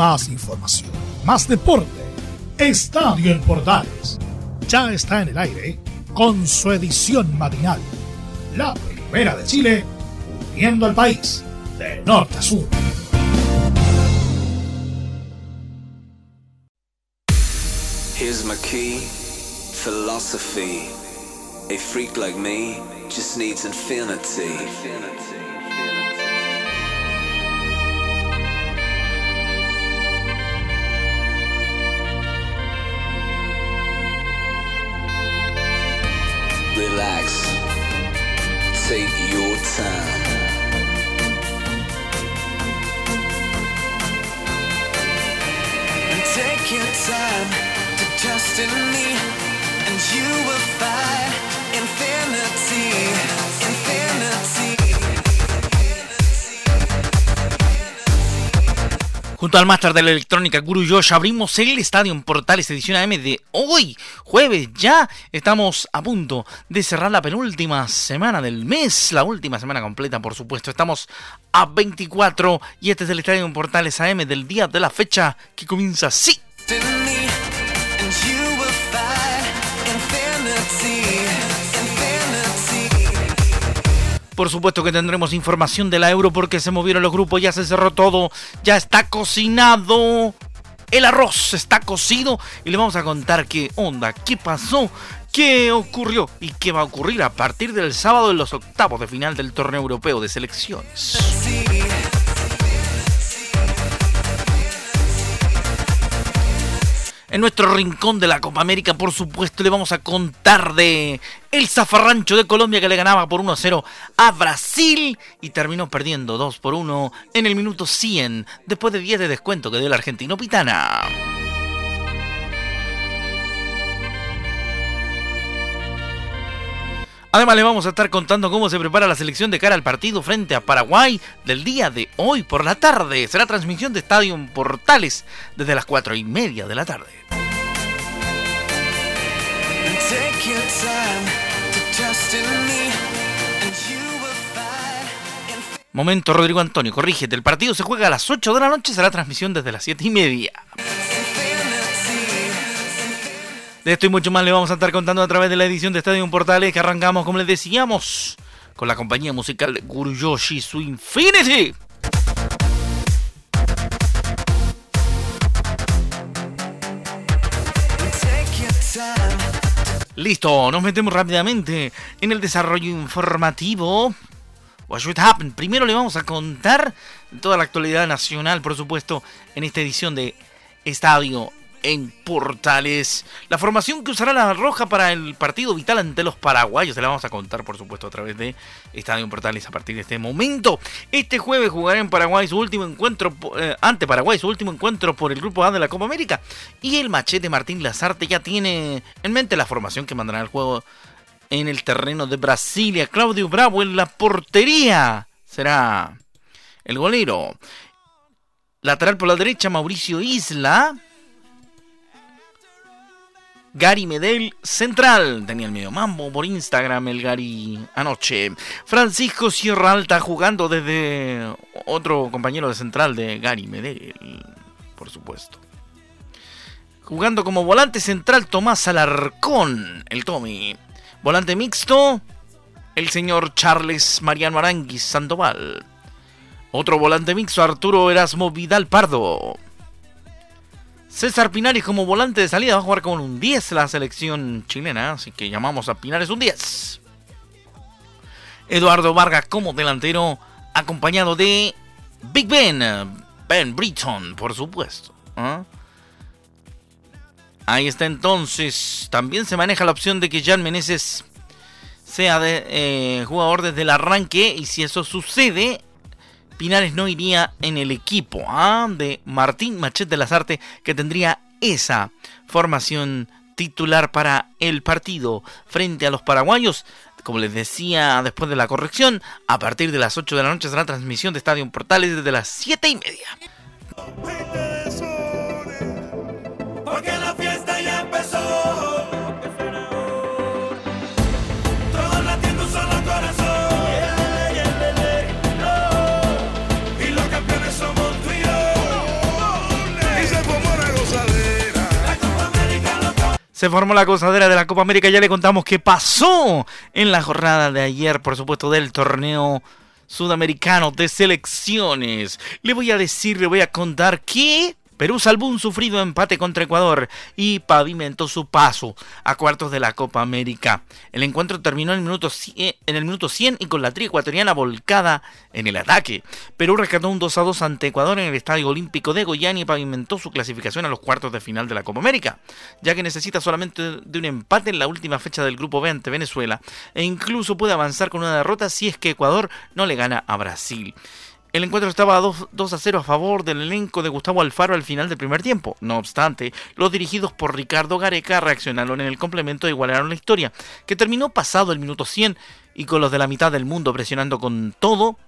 más información, más deporte. Estadio en Portales ya está en el aire con su edición matinal. La primera de Chile, uniendo al país de norte a sur. Here's my key, philosophy. A freak like me just needs infinity. Relax. Take your time. And take your time to trust in me, and you will find infinity, infinity. Junto al máster de la electrónica Guru Josh abrimos el Estadio en Portales edición AM de hoy, jueves. Ya estamos a punto de cerrar la penúltima semana del mes, la última semana completa, por supuesto. Estamos a 24 y este es el Estadio en Portales AM del día de la fecha que comienza así. Por supuesto que tendremos información de la Euro porque se movieron los grupos, ya se cerró todo, ya está cocinado. El arroz está cocido y le vamos a contar qué onda, qué pasó, qué ocurrió y qué va a ocurrir a partir del sábado en los octavos de final del torneo europeo de selecciones. En nuestro rincón de la Copa América, por supuesto, le vamos a contar de el zafarrancho de Colombia que le ganaba por 1-0 a Brasil y terminó perdiendo 2 por 1 en el minuto 100, después de 10 de descuento que dio el argentino Pitana. Además le vamos a estar contando cómo se prepara la selección de cara al partido frente a Paraguay del día de hoy por la tarde. Será transmisión de Estadio Portales desde las 4 y media de la tarde. Momento, Rodrigo Antonio, corrígete. El partido se juega a las 8 de la noche, será transmisión desde las 7 y media. De esto y mucho más le vamos a estar contando a través de la edición de Estadio Portales que arrancamos, como les decíamos, con la compañía musical Guru Yoshi Su Infinity. Listo, nos metemos rápidamente en el desarrollo informativo. What should happen? Primero le vamos a contar toda la actualidad nacional, por supuesto, en esta edición de Estadio en Portales. La formación que usará la Roja para el partido vital ante los paraguayos. Se la vamos a contar, por supuesto, a través de Estadio Portales a partir de este momento. Este jueves jugará en Paraguay su último encuentro, eh, ante Paraguay, su último encuentro por el Grupo A de la Copa América. Y el machete Martín Lazarte ya tiene en mente la formación que mandará el juego en el terreno de Brasilia. Claudio Bravo en la portería. Será el golero. Lateral por la derecha, Mauricio Isla. Gary Medel, central. Tenía el medio mambo por Instagram el Gary anoche. Francisco Sierra Alta jugando desde otro compañero de central de Gary Medel, por supuesto. Jugando como volante central Tomás Alarcón, el Tommy. Volante mixto, el señor Charles Mariano Aranguis Sandoval. Otro volante mixto, Arturo Erasmo Vidal Pardo. César Pinares como volante de salida va a jugar con un 10 la selección chilena, así que llamamos a Pinares un 10. Eduardo Vargas como delantero, acompañado de Big Ben, Ben Britton, por supuesto. ¿ah? Ahí está entonces. También se maneja la opción de que Jan Meneses sea eh, jugador desde el arranque. Y si eso sucede, Pinares no iría en el equipo ¿ah? de Martín Machete Lazarte, que tendría esa formación titular para el partido frente a los paraguayos. Como les decía después de la corrección, a partir de las 8 de la noche será transmisión de Estadio Portales desde las 7 y media. Se formó la cosadera de la Copa América. Ya le contamos qué pasó en la jornada de ayer, por supuesto, del torneo sudamericano de selecciones. Le voy a decir, le voy a contar que Perú salvó un sufrido empate contra Ecuador y pavimentó su paso a cuartos de la Copa América. El encuentro terminó en el minuto 100, en el minuto 100 y con la tri ecuatoriana volcada en el ataque. Perú rescató un 2 a 2 ante Ecuador en el Estadio Olímpico de Goiânia y pavimentó su clasificación a los cuartos de final de la Copa América, ya que necesita solamente de un empate en la última fecha del Grupo B ante Venezuela e incluso puede avanzar con una derrota si es que Ecuador no le gana a Brasil. El encuentro estaba 2, 2, a 0 a favor del elenco de Gustavo Alfaro al final del primer tiempo. No obstante, los dirigidos por Ricardo Gareca reaccionaron en el complemento e igualaron la historia, que terminó pasado el minuto 100 y con los de la mitad del mundo presionando con todo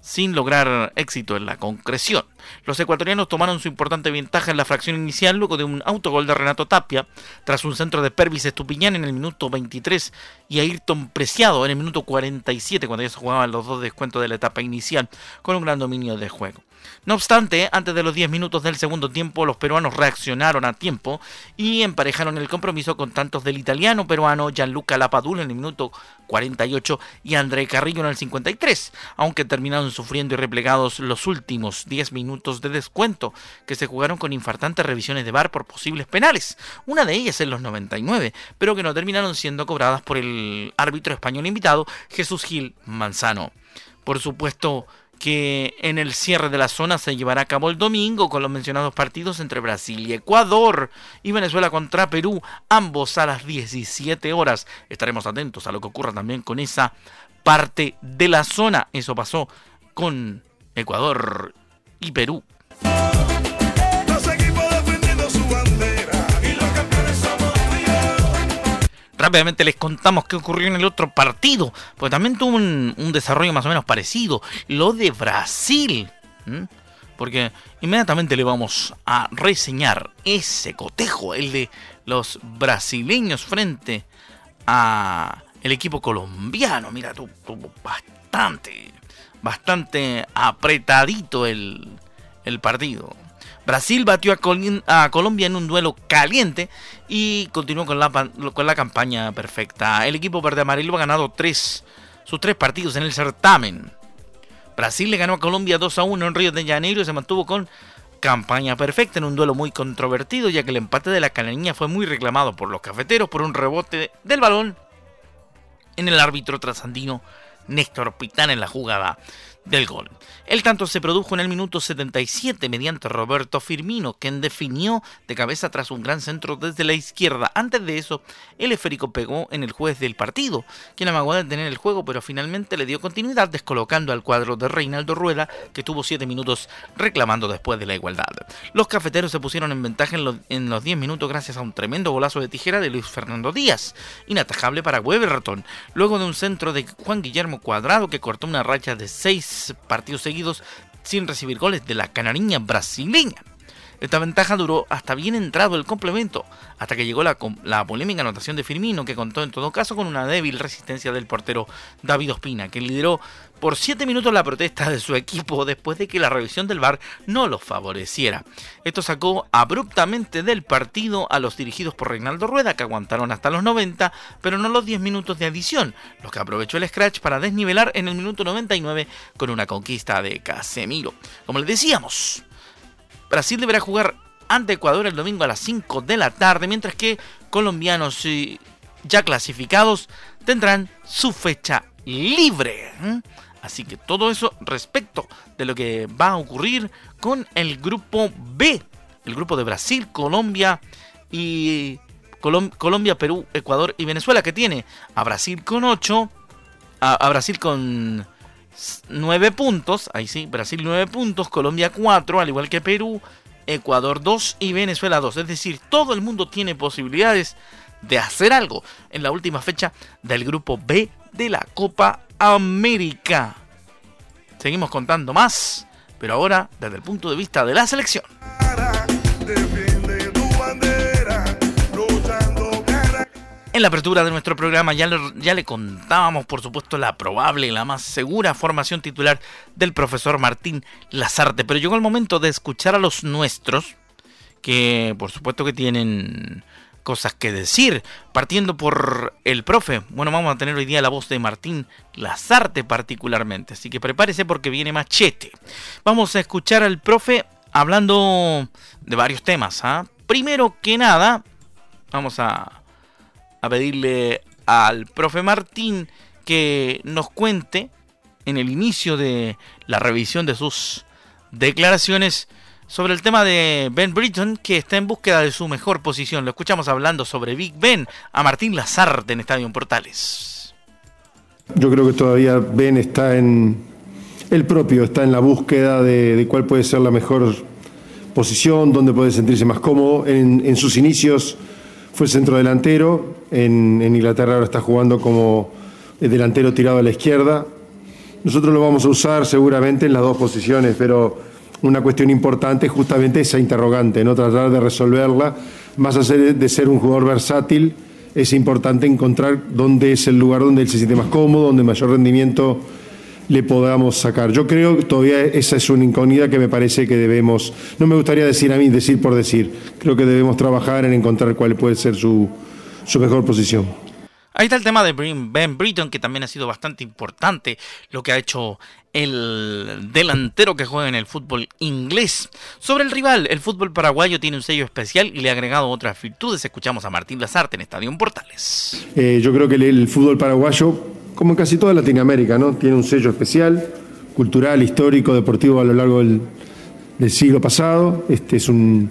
sin lograr éxito en la concreción. Los ecuatorianos tomaron su importante ventaja en la fracción inicial luego de un autogol de Renato Tapia, tras un centro de Pervis Estupiñán en el minuto 23 y Ayrton Preciado en el minuto 47 cuando ya se jugaban los dos descuentos de la etapa inicial con un gran dominio de juego. No obstante, antes de los 10 minutos del segundo tiempo, los peruanos reaccionaron a tiempo y emparejaron el compromiso con tantos del italiano peruano Gianluca Lapadula en el minuto 48 y André Carrillo en el 53, aunque terminaron sufriendo y replegados los últimos 10 minutos de descuento que se jugaron con infartantes revisiones de VAR por posibles penales, una de ellas en los 99, pero que no terminaron siendo cobradas por el árbitro español invitado Jesús Gil Manzano. Por supuesto, que en el cierre de la zona se llevará a cabo el domingo con los mencionados partidos entre Brasil y Ecuador y Venezuela contra Perú, ambos a las 17 horas. Estaremos atentos a lo que ocurra también con esa parte de la zona. Eso pasó con Ecuador y Perú. Rápidamente les contamos qué ocurrió en el otro partido, porque también tuvo un, un desarrollo más o menos parecido, lo de Brasil. Porque inmediatamente le vamos a reseñar ese cotejo, el de los brasileños frente a el equipo colombiano. Mira, tu- tuvo bastante, bastante apretadito el, el partido. Brasil batió a, Colombia en un duelo caliente y continuó con la, con la campaña perfecta. El equipo verde amarillo ha ganado tres, sus tres partidos en el certamen. Brasil le ganó a Colombia 2 a 1 en Río de Janeiro y se mantuvo con campaña perfecta en un duelo muy controvertido, ya que el empate de la canariña fue muy reclamado por los cafeteros por un rebote del balón en el árbitro trasandino Néstor Pitán en la jugada del gol. El tanto se produjo en el minuto 77 mediante Roberto Firmino, quien definió de cabeza tras un gran centro desde la izquierda. Antes de eso, el esférico pegó en el juez del partido, quien amagó de detener el juego, pero finalmente le dio continuidad descolocando al cuadro de Reinaldo Rueda, que tuvo 7 minutos reclamando después de la igualdad. Los cafeteros se pusieron en ventaja en los, en los 10 minutos gracias a un tremendo golazo de tijera de Luis Fernando Díaz, inatajable para Weberton, luego de un centro de Juan Guillermo Cuadrado que cortó una racha de 6 partidos seguidos sin recibir goles de la canariña brasileña. Esta ventaja duró hasta bien entrado el complemento, hasta que llegó la, polémica anotación de Firmino, que contó en todo caso con una débil resistencia del portero David Ospina, que lideró por 7 minutos la protesta de su equipo después de que la revisión del VAR no los favoreciera. Esto sacó abruptamente del partido a los dirigidos por Reinaldo Rueda, que aguantaron hasta los 90, pero no los 10 minutos de adición, los que aprovechó el scratch para desnivelar en el minuto 99 con una conquista de Casemiro. Como les decíamos, Brasil deberá jugar ante Ecuador el domingo a las 5 de la tarde, mientras que colombianos ya clasificados tendrán su fecha libre. Así que todo eso respecto de lo que va a ocurrir con el grupo B, el grupo de Brasil, Colombia y Colom- Colombia, Perú, Ecuador y Venezuela, que tiene a Brasil con 8, a, a Brasil con 9 puntos, ahí sí, Brasil 9 puntos, Colombia 4, al igual que Perú, Ecuador 2 y Venezuela 2. Es decir, todo el mundo tiene posibilidades de hacer algo en la última fecha del grupo B de la Copa América. Seguimos contando más, pero ahora desde el punto de vista de la selección. En la apertura de nuestro programa ya le, ya le contábamos, por supuesto, la probable y la más segura formación titular del profesor Martín Lazarte, pero llegó el momento de escuchar a los nuestros, que por supuesto que tienen cosas que decir. Partiendo por el profe, bueno, vamos a tener hoy día la voz de Martín Lazarte particularmente, así que prepárese porque viene machete. Vamos a escuchar al profe hablando de varios temas. ¿ah? Primero que nada, vamos a, a pedirle al profe Martín que nos cuente en el inicio de la revisión de sus declaraciones sobre el tema de Ben Britton, que está en búsqueda de su mejor posición. Lo escuchamos hablando sobre Big Ben a Martín Lazarte en Estadio Portales. Yo creo que todavía Ben está en el propio, está en la búsqueda de, cuál puede ser la mejor posición, dónde puede sentirse más cómodo. En, en sus inicios fue centro delantero, en, en Inglaterra ahora está jugando como delantero tirado a la izquierda. Nosotros lo vamos a usar seguramente en las dos posiciones, pero una cuestión importante es justamente esa interrogante, no tratar de resolverla. Más allá de ser un jugador versátil, es importante encontrar dónde es el lugar donde él se siente más cómodo, donde mayor rendimiento le podamos sacar. Yo creo que todavía esa es una incógnita que me parece que debemos, no me gustaría decir a mí, decir por decir, creo que debemos trabajar en encontrar cuál puede ser su, su mejor posición. Ahí está el tema de Ben Britton, que también ha sido bastante importante lo que ha hecho el delantero que juega en el fútbol inglés. Sobre el rival, el fútbol paraguayo tiene un sello especial y le ha agregado otras virtudes. Escuchamos a Martín Lazarte en Estadio Portales. Eh, yo creo que el, el, fútbol paraguayo, como en casi toda Latinoamérica, ¿no? tiene un sello especial, cultural, histórico, deportivo a lo largo del, del siglo pasado. Este es un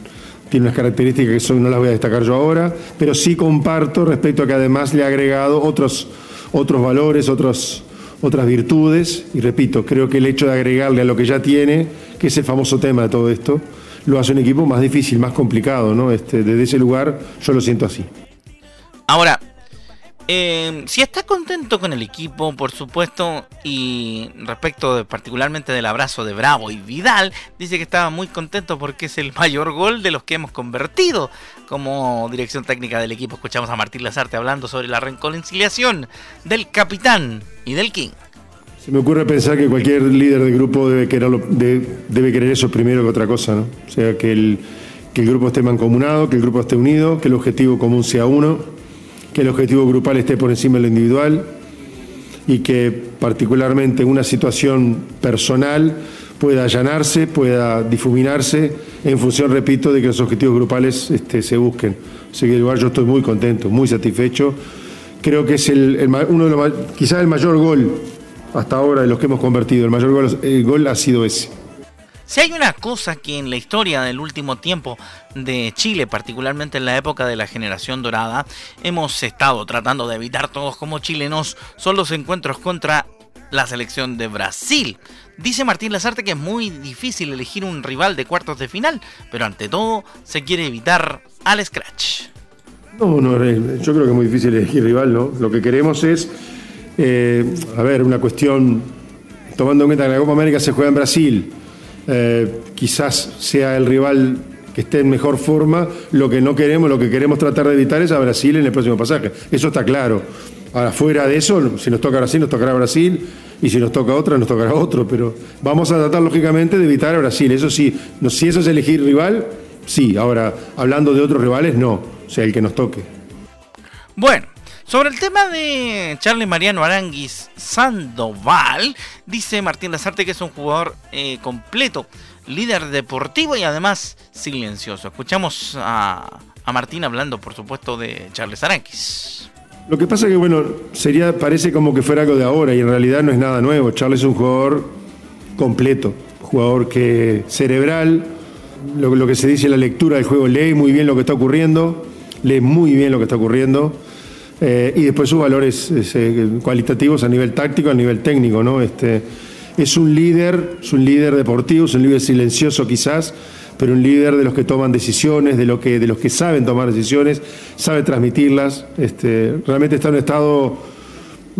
tiene unas características que son, no las voy a destacar yo ahora, pero sí comparto respecto a que además le ha agregado otros, otros valores, otros, otras virtudes, y repito, creo que el hecho de agregarle a lo que ya tiene, que es el famoso tema de todo esto, lo hace un equipo más difícil, más complicado, ¿no? Este, desde ese lugar yo lo siento así. Ahora, eh, si está contento con el equipo, por supuesto, y respecto particularmente del abrazo de Bravo y Vidal, dice que estaba muy contento porque es el mayor gol de los que hemos convertido como dirección técnica del equipo. Escuchamos a Martín Lazarte hablando sobre la reconciliación del capitán y del King. Se me ocurre pensar que cualquier líder de grupo debe querer, eso primero que otra cosa, ¿no? O sea, que el grupo esté mancomunado, que el grupo esté unido, que el objetivo común sea uno que el objetivo grupal esté por encima de lo individual y que particularmente una situación personal pueda allanarse, pueda difuminarse en función, repito, de que los objetivos grupales este, se busquen. Así que igual yo estoy muy contento, muy satisfecho. Creo que es el, el, uno de los, quizás el mayor gol hasta ahora de los que hemos convertido. El mayor gol, el gol ha sido ese. Si hay una cosa que en la historia del último tiempo de Chile, particularmente en la época de la generación dorada, hemos estado tratando de evitar todos como chilenos, son los encuentros contra la selección de Brasil. Dice Martín Lazarte que es muy difícil elegir un rival de cuartos de final, pero ante todo se quiere evitar al scratch. No, no, yo creo que es muy difícil elegir rival, ¿no? Lo que queremos es, eh, a ver, una cuestión, tomando en cuenta que la Copa América se juega en Brasil, eh, quizás sea el rival que esté en mejor forma. Lo que no queremos, lo que queremos tratar de evitar es a Brasil en el próximo pasaje. Eso está claro. Ahora, fuera de eso, si nos toca Brasil, nos tocará Brasil, y si nos toca otra, nos tocará otro. Pero vamos a tratar, lógicamente, de evitar a Brasil. Eso sí, no, si eso es elegir rival, sí. Ahora, hablando de otros rivales, no. O sea, el que nos toque. Bueno. Sobre el tema de Charlie Mariano Aranguis Sandoval, dice Martín Lazarte que es un jugador eh, completo, líder deportivo y además silencioso. Escuchamos a, Martín hablando, por supuesto, de Charles Aranguis. Lo que pasa que, bueno, sería, parece como que fuera algo de ahora y en realidad no es nada nuevo. Charles es un jugador completo, jugador que cerebral, lo, lo que se dice en la lectura del juego, lee muy bien lo que está ocurriendo, lee muy bien lo que está ocurriendo eh, y después sus valores eh, cualitativos a nivel táctico, a nivel técnico, ¿no? Este, es un líder, es un líder deportivo, es un líder silencioso quizás, pero un líder de los que toman decisiones, de, lo que, de los que saben tomar decisiones, sabe transmitirlas. Este, realmente está en un estado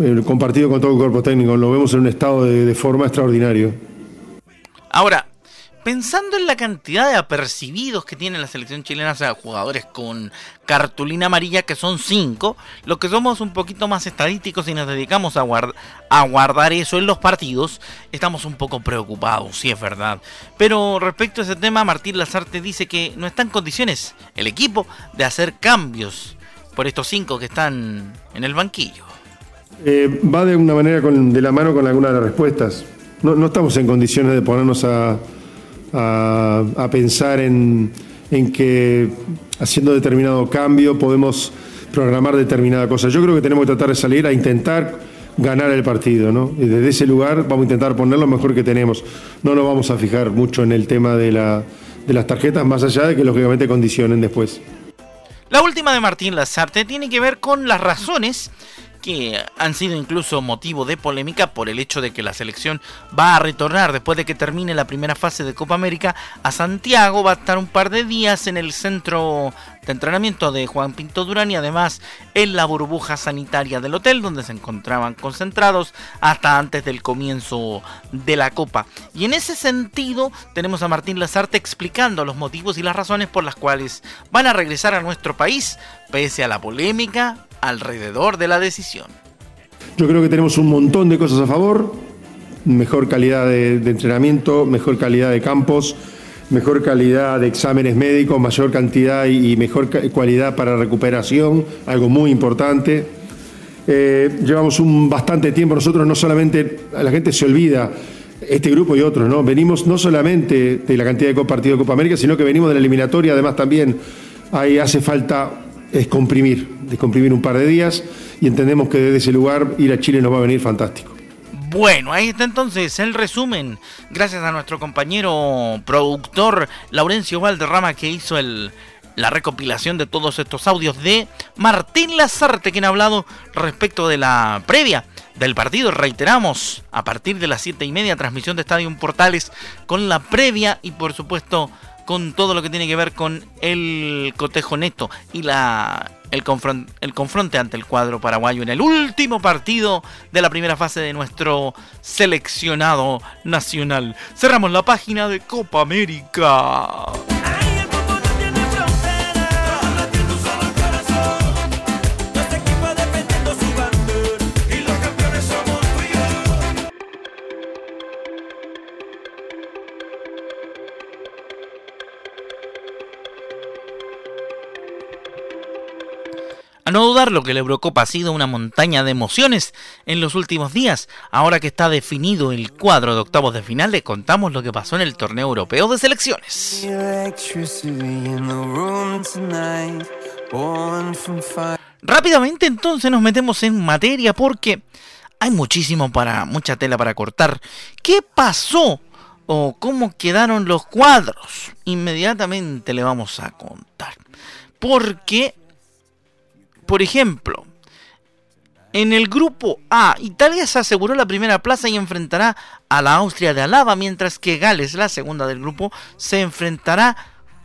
eh, compartido con todo el cuerpo técnico, lo vemos en un estado de, de forma extraordinario. Ahora, pensando en la cantidad de apercibidos que tiene la selección chilena, o sea, jugadores con cartulina amarilla, que son 5, los que somos un poquito más estadísticos y nos dedicamos a, guard a guardar eso en los partidos, estamos un poco preocupados, sí es verdad. Pero respecto a ese tema, Martín Lazarte dice que no está en condiciones el equipo de hacer cambios por estos 5 que están en el banquillo. Eh, va de una manera con, de la mano con algunas de las respuestas. No estamos en condiciones de ponernos a, a, pensar en, en que haciendo determinado cambio podemos programar determinada cosa. Yo creo que tenemos que tratar de salir a intentar ganar el partido, ¿no? Y desde ese lugar vamos a intentar poner lo mejor que tenemos. No nos vamos a fijar mucho en el tema de, la, de las tarjetas, más allá de que lógicamente condicionen después. La última de Martín Lazarte tiene que ver con las razones que han sido incluso motivo de polémica por el hecho de que la selección va a retornar después de que termine la primera fase de Copa América a Santiago, va a estar un par de días en el centro de entrenamiento de Juan Pinto Durán y además en la burbuja sanitaria del hotel donde se encontraban concentrados hasta antes del comienzo de la Copa. Y en ese sentido tenemos a Martín Lazarte explicando los motivos y las razones por las cuales van a regresar a nuestro país pese a la polémica alrededor de la decisión. Yo creo que tenemos un montón de cosas a favor, mejor calidad de, de entrenamiento, mejor calidad de campos, mejor calidad de exámenes médicos, mayor cantidad y, mejor ca- cualidad para recuperación, algo muy importante. Eh, llevamos un bastante tiempo, nosotros no solamente, la gente se olvida, este grupo y otros, ¿no? Venimos no solamente de la cantidad de partidos de Copa América, sino que venimos de la eliminatoria, además también ahí hace falta descomprimir, descomprimir un par de días y entendemos que desde ese lugar ir a Chile nos va a venir fantástico. Bueno, ahí está entonces el resumen. Gracias a nuestro compañero productor Laurencio Valderrama que hizo la recopilación de todos estos audios de Martín Lazarte, quien ha hablado respecto de la previa del partido. Reiteramos, a partir de las 7 y media, transmisión de Estadio Portales con la previa y por supuesto con todo lo que tiene que ver con el cotejo neto y la el, confron- confronte ante el cuadro paraguayo en el último partido de la primera fase de nuestro seleccionado nacional. Cerramos la página de Copa América. No dudarlo que la Eurocopa ha sido una montaña de emociones en los últimos días. Ahora que está definido el cuadro de octavos de final, le contamos lo que pasó en el torneo europeo de selecciones. Rápidamente entonces nos metemos en materia porque hay muchísimo para, mucha tela para cortar. ¿Qué pasó? ¿O cómo quedaron los cuadros? Inmediatamente le vamos a contar. Porque, por ejemplo, en el grupo A, Italia se aseguró la primera plaza y enfrentará a la Austria de Alaba, mientras que Gales, la segunda del grupo, se enfrentará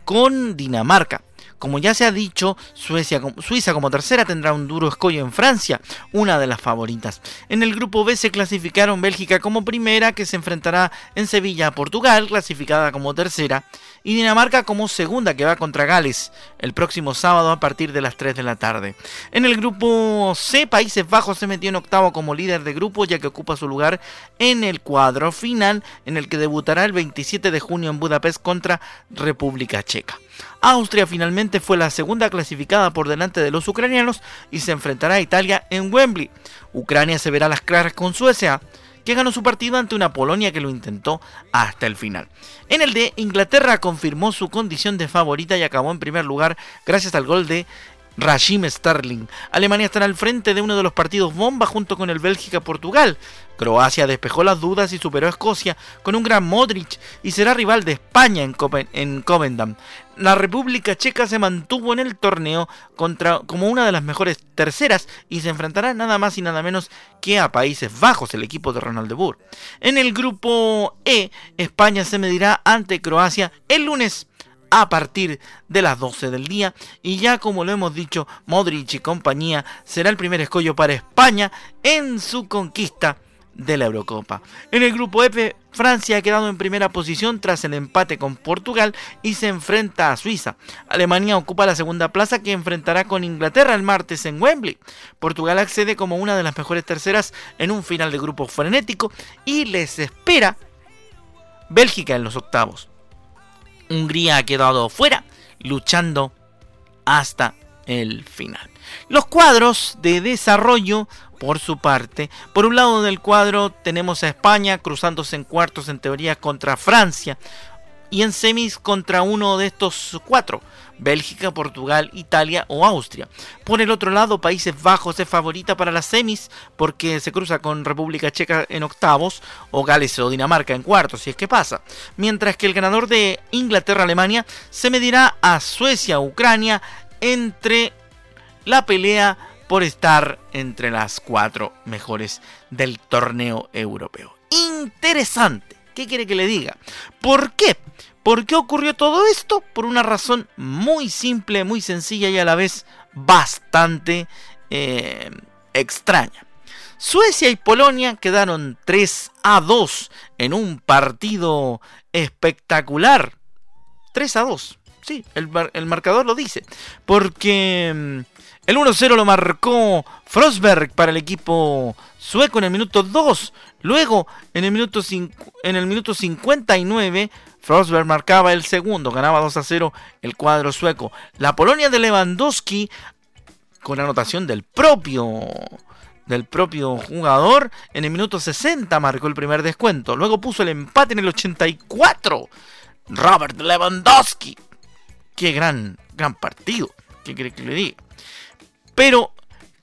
con Dinamarca. Como ya se ha dicho, Suecia, Suiza como tercera tendrá un duro escollo en Francia, una de las favoritas. En el grupo B se clasificaron Bélgica como primera, que se enfrentará en Sevilla a Portugal, clasificada como tercera, y Dinamarca como segunda, que va contra Gales el próximo sábado a partir de las 3 de la tarde. En el grupo C, Países Bajos se metió en octavo como líder de grupo, ya que ocupa su lugar en el cuadro final, en el que debutará el 27 de junio en Budapest contra República Checa. Austria finalmente fue la segunda clasificada por delante de los ucranianos y se enfrentará a Italia en Wembley. Ucrania se verá las claras con Suecia, que ganó su partido ante una Polonia que lo intentó hasta el final. En el D, Inglaterra confirmó su condición de favorita y acabó en primer lugar gracias al gol de Rashim Sterling. Alemania estará al frente de uno de los partidos bomba junto con el Bélgica-Portugal. Croacia despejó las dudas y superó a Escocia con un gran Modric y será rival de España en, Copen en Covendam. La República Checa se mantuvo en el torneo contra, como una de las mejores terceras y se enfrentará nada más y nada menos que a Países Bajos, el equipo de Ronald de Boer. En el grupo E, España se medirá ante Croacia el lunes a partir de las 12 del día y ya como lo hemos dicho Modric y compañía será el primer escollo para España en su conquista de la Eurocopa. En el grupo F, Francia ha quedado en primera posición tras el empate con Portugal y se enfrenta a Suiza. Alemania ocupa la segunda plaza que enfrentará con Inglaterra el martes en Wembley. Portugal accede como una de las mejores terceras en un final de grupo frenético y les espera Bélgica en los octavos. Hungría ha quedado fuera, luchando hasta el final. Los cuadros de desarrollo, por su parte, por un lado del cuadro tenemos a España cruzándose en cuartos en teoría contra Francia y en semis contra uno de estos cuatro. Bélgica, Portugal, Italia o Austria. Por el otro lado, Países Bajos es favorita para las semis porque se cruza con República Checa en octavos o Gales o Dinamarca en cuartos, si es que pasa. Mientras que el ganador de Inglaterra-Alemania se medirá a Suecia-Ucrania entre la pelea por estar entre las cuatro mejores del torneo europeo. Interesante. ¿Qué quiere que le diga? ¿Por qué? ¿Por qué ocurrió todo esto? Por una razón muy simple, muy sencilla y a la vez bastante eh, extraña. Suecia y Polonia quedaron 3 a 2 en un partido espectacular. 3 a 2. Sí, el, el marcador lo dice. Porque mm, el 1-0 lo marcó Frosberg para el equipo sueco en el minuto 2. Luego, en el minuto, en el minuto 59, Frosberg marcaba el segundo. Ganaba 2 0 el cuadro sueco. La Polonia de Lewandowski, con anotación del propio del propio jugador. En el minuto 60 marcó el primer descuento. Luego puso el empate en el 84. Robert Lewandowski. Qué gran, gran partido. ¿Qué quiere que le diga? Pero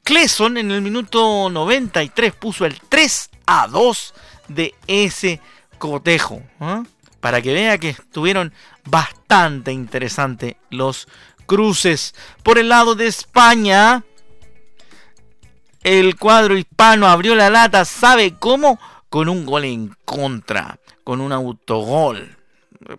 Cleson en el minuto 93 puso el 3 a 2 de ese cotejo. ¿eh? Para que vea que estuvieron bastante interesantes los cruces. Por el lado de España, el cuadro hispano abrió la lata, ¿sabe cómo? Con un gol en contra, con un autogol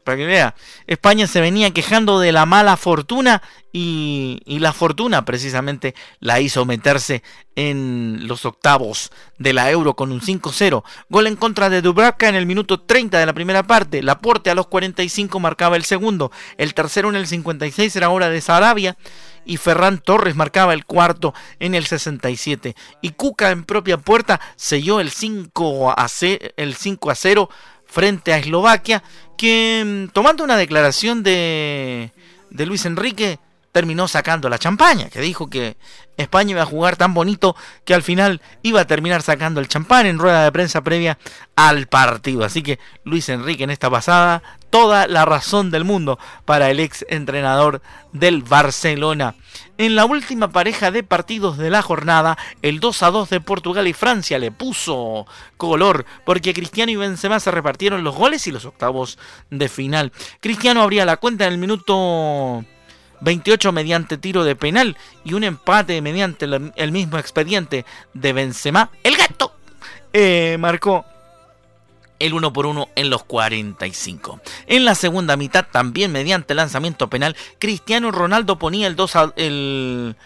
para que vea, España se venía quejando de la mala fortuna y, la fortuna precisamente la hizo meterse en los octavos de la Euro con un 5-0. Gol en contra de Dubravka en el minuto 30 de la primera parte. Laporte a los 45 marcaba el segundo. El tercero en el 56 era hora de Sarabia. Y Ferran Torres marcaba el cuarto en el 67. Y Cuca en propia puerta selló el 5 a 0 frente a Eslovaquia, que mm, tomando una declaración de, de Luis Enrique, terminó sacando la champaña, que dijo que España iba a jugar tan bonito que al final iba a terminar sacando el champán en rueda de prensa previa al partido. Así que Luis Enrique en esta pasada, toda la razón del mundo para el ex entrenador del Barcelona. En la última pareja de partidos de la jornada, el 2 a 2 de Portugal y Francia le puso color porque Cristiano y Benzema se repartieron los goles y los octavos de final. Cristiano abría la cuenta en el minuto 28 mediante tiro de penal y un empate mediante el mismo expediente de Benzema. El gato eh, marcó el 1 por 1 en los 45. En la segunda mitad, también mediante lanzamiento penal, Cristiano Ronaldo ponía el 2 a, el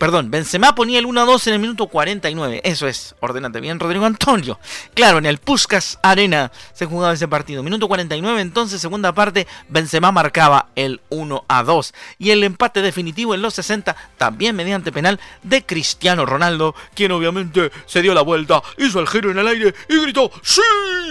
Perdón, Benzema ponía el 1-2 en el minuto 49. Eso es, ordenate bien, Rodrigo Antonio. Claro, en el Puskas Arena se jugaba ese partido. Minuto 49, entonces, segunda parte, Benzema marcaba el 1-2. Y el empate definitivo en los 60, también mediante penal de Cristiano Ronaldo, quien obviamente se dio la vuelta, hizo el giro en el aire y gritó ¡Sí!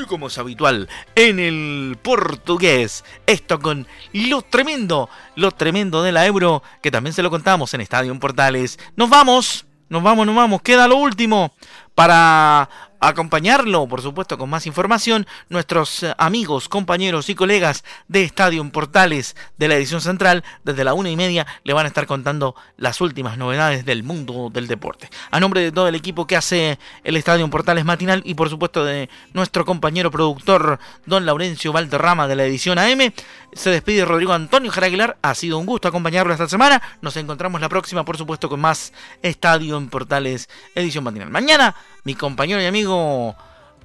Como es habitual en el portugués. Esto con lo tremendo, lo tremendo de la Euro, que también se lo contamos en Estadio Portales nos vamos, nos vamos, nos vamos. Queda lo último para acompañarlo, por supuesto, con más información, nuestros eh, amigos, compañeros y colegas de Estadio Portales de la edición central, desde la una y media, le van a estar contando las últimas novedades del mundo del deporte. A nombre de todo el equipo que hace el Estadio Portales matinal y, por supuesto, de nuestro compañero productor, don Laurencio Valderrama de la edición AM, se despide Rodrigo Antonio Jaraguilar. Ha sido un gusto acompañarlo esta semana. Nos encontramos la próxima, por supuesto, con más Estadio en Portales edición matinal. Mañana, mi compañero y amigo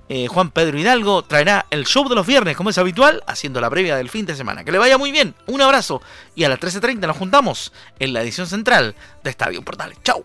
eh, Juan Pedro Hidalgo traerá el show de los viernes, como es habitual, haciendo la previa del fin de semana. Que le vaya muy bien, un abrazo y a las 13.30 nos juntamos en la edición central de Estadio Portales. ¡Chao!